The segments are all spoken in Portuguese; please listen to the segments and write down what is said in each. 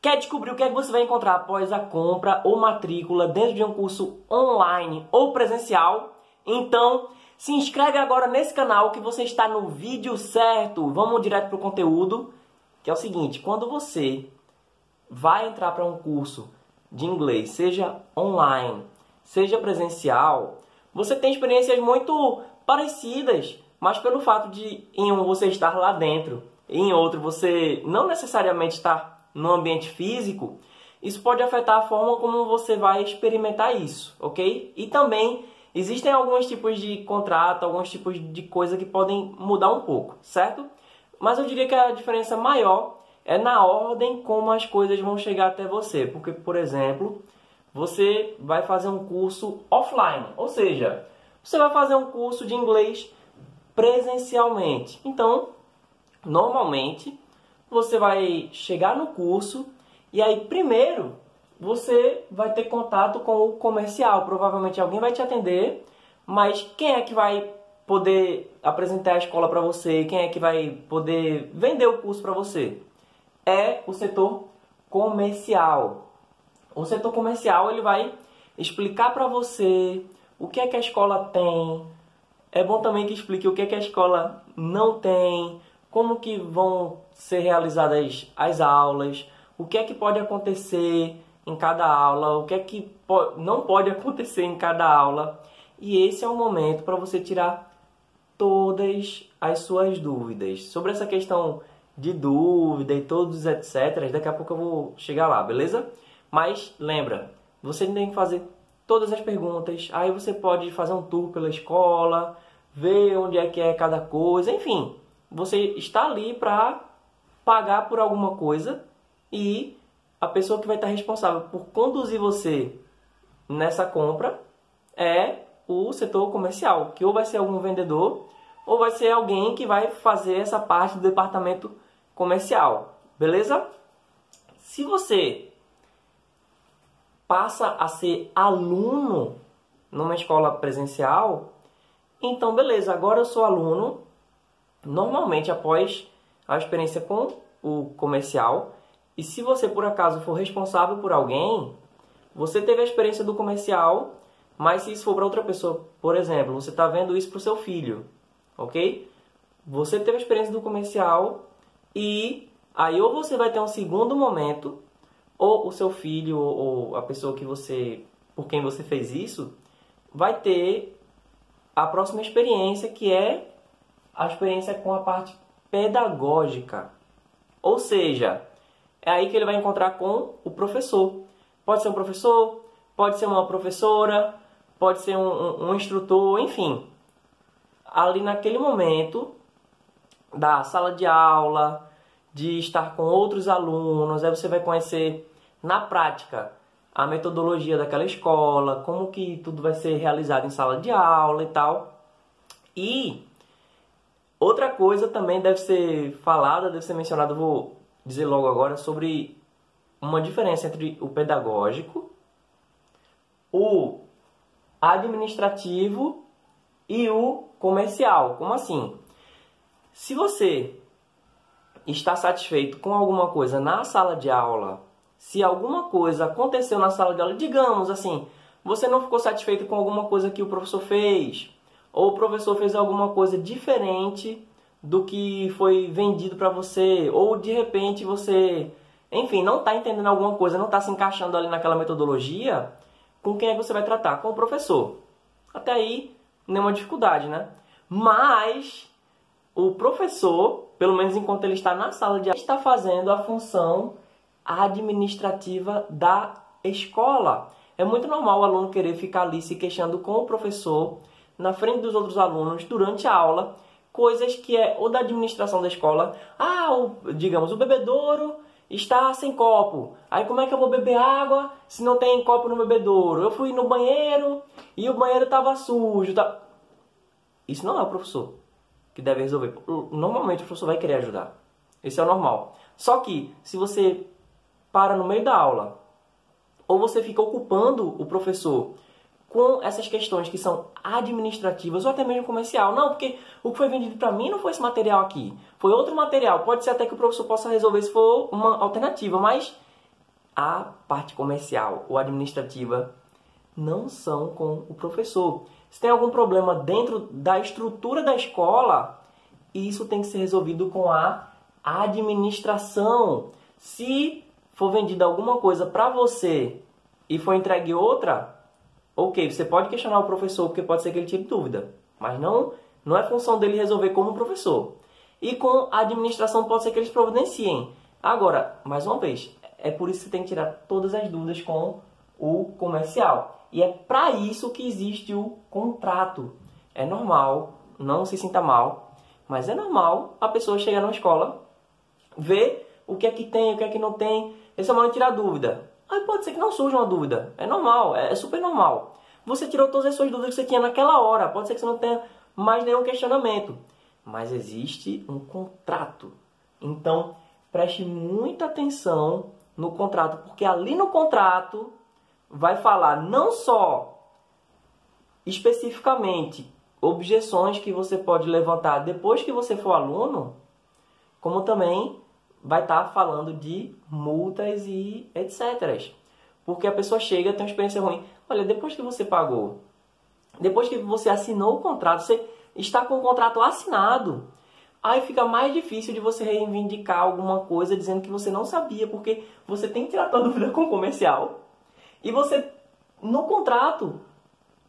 Quer descobrir o que é que você vai encontrar após a compra ou matrícula dentro de um curso online ou presencial? Então, se inscreve agora nesse canal que você está no vídeo certo. Vamos direto para o conteúdo, que é o seguinte, quando você vai entrar para um curso de inglês, seja online, seja presencial, você tem experiências muito parecidas, mas pelo fato de em um você estar lá dentro, em outro você não necessariamente estar no ambiente físico, isso pode afetar a forma como você vai experimentar isso, ok? E também existem alguns tipos de contrato, alguns tipos de coisa que podem mudar um pouco, certo? Mas eu diria que a diferença maior é na ordem como as coisas vão chegar até você. Porque, por exemplo, você vai fazer um curso offline, ou seja, você vai fazer um curso de inglês presencialmente. Então, normalmente, você vai chegar no curso e aí primeiro você vai ter contato com o comercial. Provavelmente alguém vai te atender, mas quem é que vai poder apresentar a escola para você? Quem é que vai poder vender o curso para você? É o setor comercial. O setor comercial ele vai explicar para você o que é que a escola tem. É bom também que explique o que é que a escola não tem, como que vão ser realizadas as aulas, o que é que pode acontecer em cada aula, o que é que não pode acontecer em cada aula. E esse é o momento para você tirar todas as suas dúvidas. Sobre essa questão de dúvida e todos etc, daqui a pouco eu vou chegar lá, beleza? Mas lembra, você tem que fazer todas as perguntas, aí você pode fazer um tour pela escola, ver onde é que é cada coisa, enfim, você está ali para pagar por alguma coisa e a pessoa que vai estar responsável por conduzir você nessa compra é o setor comercial, que ou vai ser algum vendedor ou vai ser alguém que vai fazer essa parte do departamento comercial, beleza? Se você passa a ser aluno numa escola presencial, então beleza, agora eu sou aluno. Normalmente após a experiência com o comercial, e se você por acaso for responsável por alguém, você teve a experiência do comercial, mas se isso for para outra pessoa, por exemplo, você está vendo isso para o seu filho, ok? Você teve a experiência do comercial e aí ou você vai ter um segundo momento, ou o seu filho ou a pessoa que você, por quem você fez isso, vai ter a próxima experiência que é a experiência com a parte pedagógica. Ou seja, é aí que ele vai encontrar com o professor. Pode ser um professor, pode ser uma professora, pode ser um, um, um instrutor, enfim. Ali naquele momento da sala de aula, de estar com outros alunos, aí você vai conhecer na prática a metodologia daquela escola, como que tudo vai ser realizado em sala de aula e tal. E outra coisa também deve ser falada, deve ser mencionada, vou dizer logo agora sobre uma diferença entre o pedagógico, o administrativo e o comercial. Como assim? Se você está satisfeito com alguma coisa na sala de aula, se alguma coisa aconteceu na sala de aula, digamos assim, você não ficou satisfeito com alguma coisa que o professor fez, ou o professor fez alguma coisa diferente do que foi vendido para você, ou de repente você, enfim, não está entendendo alguma coisa, não está se encaixando ali naquela metodologia, com quem é que você vai tratar? Com o professor. Até aí, nenhuma dificuldade, né? Mas o professor, pelo menos enquanto ele está na sala de aula, está fazendo a função administrativa da escola. É muito normal o aluno querer ficar ali se queixando com o professor na frente dos outros alunos durante a aula coisas que é ou da administração da escola. Ah, o, digamos, o bebedouro está sem copo. Aí como é que eu vou beber água se não tem copo no bebedouro? Eu fui no banheiro e o banheiro estava sujo. Tá... Isso não é o professor que deve resolver. Normalmente o professor vai querer ajudar. Isso é o normal. Só que se você para no meio da aula ou você fica ocupando o professor com essas questões que são administrativas ou até mesmo comercial. Não, porque o que foi vendido para mim não foi esse material aqui, foi outro material. Pode ser até que o professor possa resolver se for uma alternativa, mas a parte comercial ou administrativa não são com o professor. Se tem algum problema dentro da estrutura da escola, isso tem que ser resolvido com a administração. Se for vendida alguma coisa para você e for entregue outra, ok, você pode questionar o professor porque pode ser que ele tire dúvida, mas não não é função dele resolver como professor. E com a administração pode ser que eles providenciem. Agora, mais uma vez, é por isso que você tem que tirar todas as dúvidas com o comercial. E é para isso que existe o contrato. É normal, não se sinta mal, mas é normal a pessoa chegar na escola, ver o que é que tem, o que é que não tem, esse é de tirar dúvida. Aí pode ser que não surja uma dúvida. É normal, é super normal. Você tirou todas as suas dúvidas que você tinha naquela hora. Pode ser que você não tenha mais nenhum questionamento. Mas existe um contrato. Então, preste muita atenção no contrato, porque ali no contrato vai falar não só especificamente objeções que você pode levantar depois que você for aluno, como também vai estar tá falando de multas e etc. Porque a pessoa chega tem uma experiência ruim. Olha, depois que você pagou, depois que você assinou o contrato, você está com o contrato assinado, aí fica mais difícil de você reivindicar alguma coisa dizendo que você não sabia, porque você tem que tirar a dúvida com o comercial. E você, no contrato,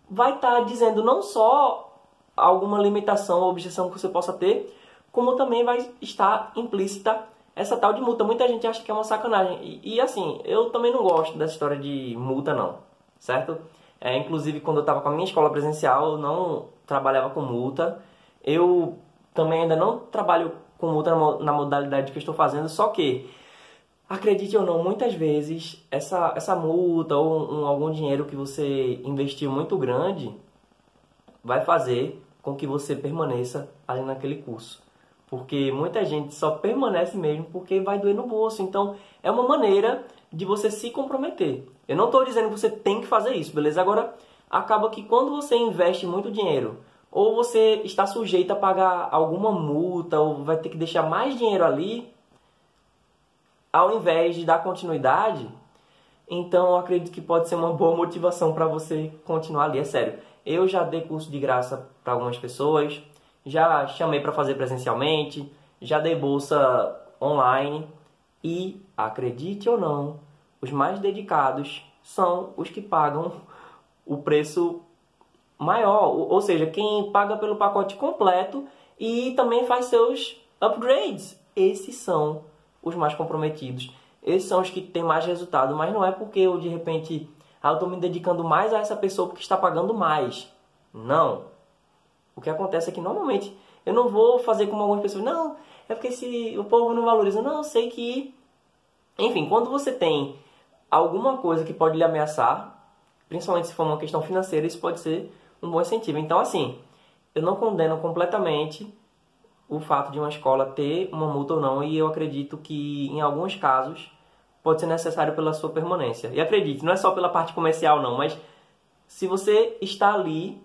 vai estar tá dizendo não só alguma limitação ou objeção que você possa ter, como também vai estar implícita essa tal de multa. Muita gente acha que é uma sacanagem. E, e assim, eu também não gosto dessa história de multa, não. Certo? É, inclusive, quando eu estava com a minha escola presencial, eu não trabalhava com multa. Eu também ainda não trabalho com multa na modalidade que eu estou fazendo, só que, acredite ou não, muitas vezes essa, essa multa ou um, algum dinheiro que você investiu muito grande vai fazer com que você permaneça ali naquele curso. Porque muita gente só permanece mesmo porque vai doer no bolso. Então, é uma maneira de você se comprometer. Eu não estou dizendo que você tem que fazer isso, beleza? Agora, acaba que quando você investe muito dinheiro, ou você está sujeito a pagar alguma multa, ou vai ter que deixar mais dinheiro ali, ao invés de dar continuidade, então eu acredito que pode ser uma boa motivação para você continuar ali. É sério, eu já dei curso de graça para algumas pessoas, já chamei para fazer presencialmente, já dei bolsa online e, acredite ou não, os mais dedicados são os que pagam o preço maior, ou seja, quem paga pelo pacote completo e também faz seus upgrades. Esses são os mais comprometidos. Esses são os que têm mais resultado, mas não é porque eu de repente ah, estou me dedicando mais a essa pessoa porque está pagando mais. Não. O que acontece é que normalmente eu não vou fazer como algumas pessoas, não, é porque se o povo não valoriza. Não, eu sei que. Enfim, quando você tem alguma coisa que pode lhe ameaçar, principalmente se for uma questão financeira, isso pode ser um bom incentivo. Então, assim, eu não condeno completamente o fato de uma escola ter uma multa ou não, e eu acredito que em alguns casos pode ser necessário pela sua permanência. E acredite, não é só pela parte comercial não, mas se você está ali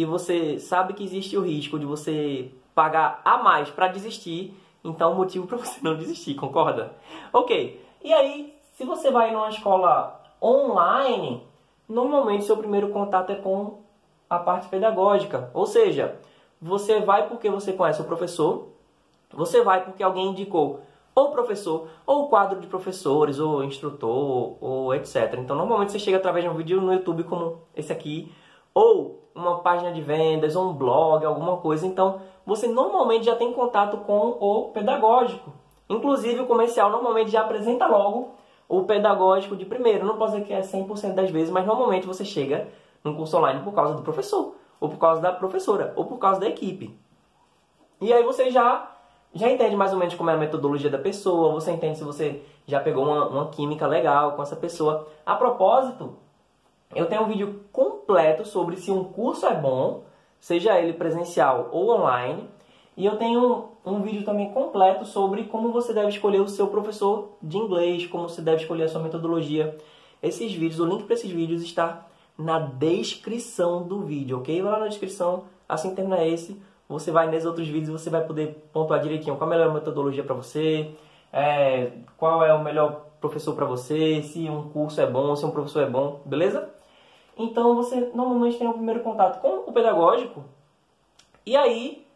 e você sabe que existe o risco de você pagar a mais para desistir, então motivo para você não desistir, concorda? Ok. E aí, se você vai numa escola online, normalmente seu primeiro contato é com a parte pedagógica. Ou seja, você vai porque você conhece o professor, você vai porque alguém indicou ou professor, ou quadro de professores, ou instrutor, ou etc. Então, normalmente você chega através de um vídeo no YouTube como esse aqui, ou uma página de vendas, ou um blog, alguma coisa. Então, você normalmente já tem contato com o pedagógico. Inclusive, o comercial normalmente já apresenta logo o pedagógico de primeiro. Não posso dizer que é 100% das vezes, mas normalmente você chega num curso online por causa do professor, ou por causa da professora, ou por causa da equipe. E aí você já já entende mais ou menos como é a metodologia da pessoa, você entende se você já pegou uma, uma química legal com essa pessoa. A propósito, eu tenho um vídeo completo sobre se um curso é bom, seja ele presencial ou online. E eu tenho um, vídeo também completo sobre como você deve escolher o seu professor de inglês, como você deve escolher a sua metodologia. Esses vídeos, o link para esses vídeos está na descrição do vídeo, ok? Vai lá na descrição, assim que terminar esse, você vai nesses outros vídeos e você vai poder pontuar direitinho qual a melhor metodologia para você, é, qual é o melhor professor para você, se um curso é bom, se um professor é bom, beleza? Então você normalmente tem o primeiro contato com o pedagógico e aí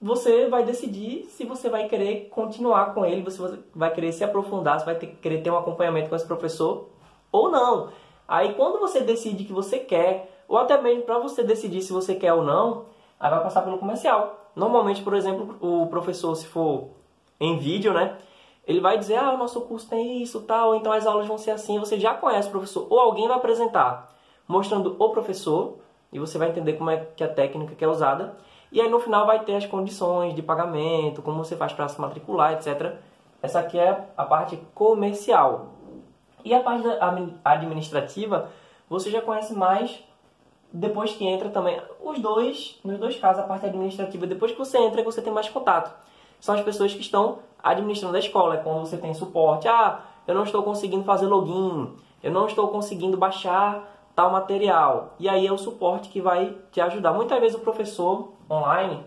você vai decidir se você vai querer continuar com ele, você vai querer se aprofundar, se vai ter, querer ter um acompanhamento com esse professor ou não. Aí quando você decide que você quer, ou até mesmo para você decidir se você quer ou não, aí vai passar pelo comercial. Normalmente, por exemplo, o professor, se for em vídeo, né? Ele vai dizer, ah, o nosso curso tem isso, tal, então as aulas vão ser assim. Você já conhece o professor, ou alguém vai apresentar mostrando o professor, e você vai entender como é que a técnica que é usada. E aí no final vai ter as condições de pagamento, como você faz para se matricular, etc. Essa aqui é a parte comercial. E a parte administrativa, você já conhece mais depois que entra também. Os dois, nos dois casos, a parte administrativa, depois que você entra, você tem mais contato. São as pessoas que estão administrando a escola. É quando você tem suporte. Ah, eu não estou conseguindo fazer login. Eu não estou conseguindo baixar tal material. E aí é o suporte que vai te ajudar. Muitas vezes o professor online,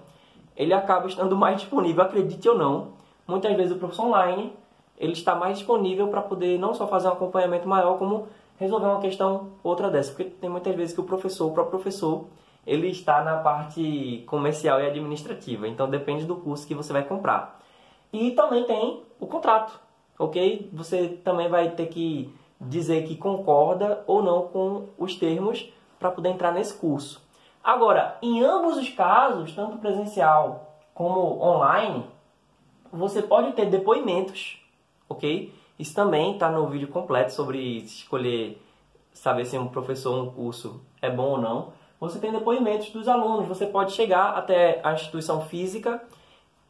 ele acaba estando mais disponível, acredite ou não. Muitas vezes o professor online ele está mais disponível para poder não só fazer um acompanhamento maior, como resolver uma questão outra dessa. Porque tem muitas vezes que o professor, o próprio professor, ele está na parte comercial e administrativa. Então depende do curso que você vai comprar. E também tem o contrato, ok? Você também vai ter que dizer que concorda ou não com os termos para poder entrar nesse curso. Agora, em ambos os casos, tanto presencial como online, você pode ter depoimentos ok? Isso também está no vídeo completo sobre escolher, saber se um professor um curso é bom ou não. Você tem depoimentos dos alunos, você pode chegar até a instituição física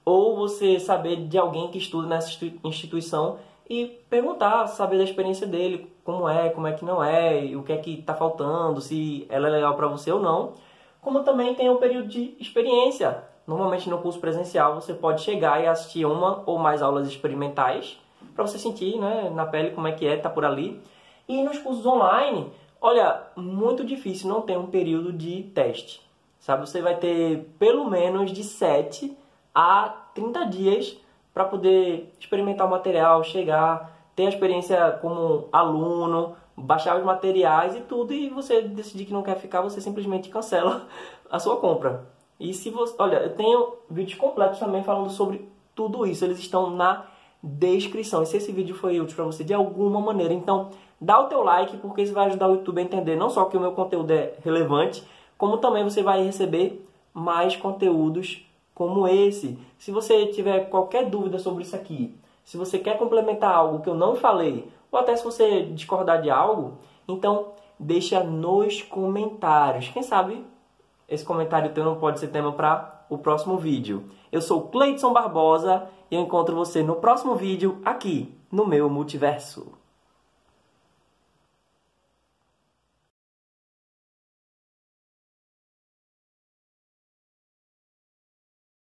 ou você saber de alguém que estuda nessa instituição e perguntar, saber da experiência dele, como é, como é que não é, o que é que está faltando, se ela é legal para você ou não. Como também tem um período de experiência. Normalmente no curso presencial você pode chegar e assistir uma ou mais aulas experimentais para você sentir né, na pele como é que é, tá por ali. E nos cursos online, olha, muito difícil não ter um período de teste. Sabe, você vai ter pelo menos de 7 a 30 dias para poder experimentar o material, chegar, ter a experiência como aluno, baixar os materiais e tudo, e você decidir que não quer ficar, você simplesmente cancela a sua compra. E se você, olha, eu tenho vídeos completos também falando sobre tudo isso, eles estão na descrição. E se esse vídeo foi útil para você de alguma maneira, então dá o teu like, porque isso vai ajudar o YouTube a entender não só que o meu conteúdo é relevante, como também você vai receber mais conteúdos como esse. Se você tiver qualquer dúvida sobre isso aqui, se você quer complementar algo que eu não falei, ou até se você discordar de algo, então deixa nos comentários. Quem sabe esse comentário teu não pode ser tema para o próximo vídeo. Eu sou Cleidson Barbosa e eu encontro você no próximo vídeo aqui no meu multiverso.